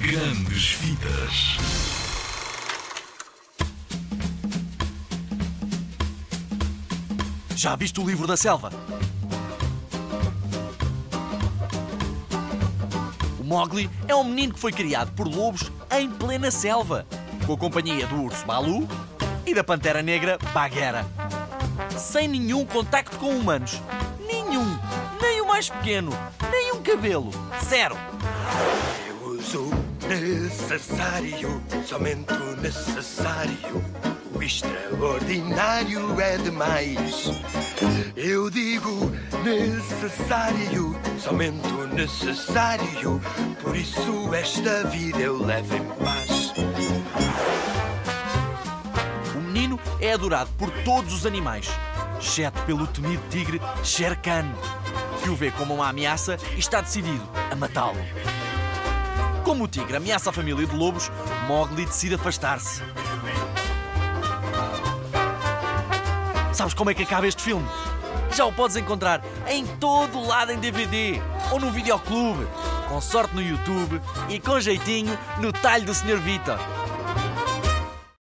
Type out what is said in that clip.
Grandes Vidas. Já viste o livro da selva? O Mowgli é um menino que foi criado por lobos em plena selva, com a companhia do urso Balu e da pantera negra Bagheera. Sem nenhum contacto com humanos. Nenhum. Nem o mais pequeno. Nem um cabelo. Zero. Eu uso necessário, somente o necessário. O extraordinário é demais. Eu digo necessário, somente o necessário. Por isso esta vida eu levo em paz. O menino é adorado por todos os animais, exceto pelo temido tigre Shere Khan, que o vê como uma ameaça e está decidido a matá-lo. Como o tigre ameaça a família de lobos, Mowgli decide afastar-se. Sabes como é que acaba este filme? Já o podes encontrar em todo lado em DVD ou no videoclube, com sorte no YouTube e com jeitinho no talho do Sr. Vitor.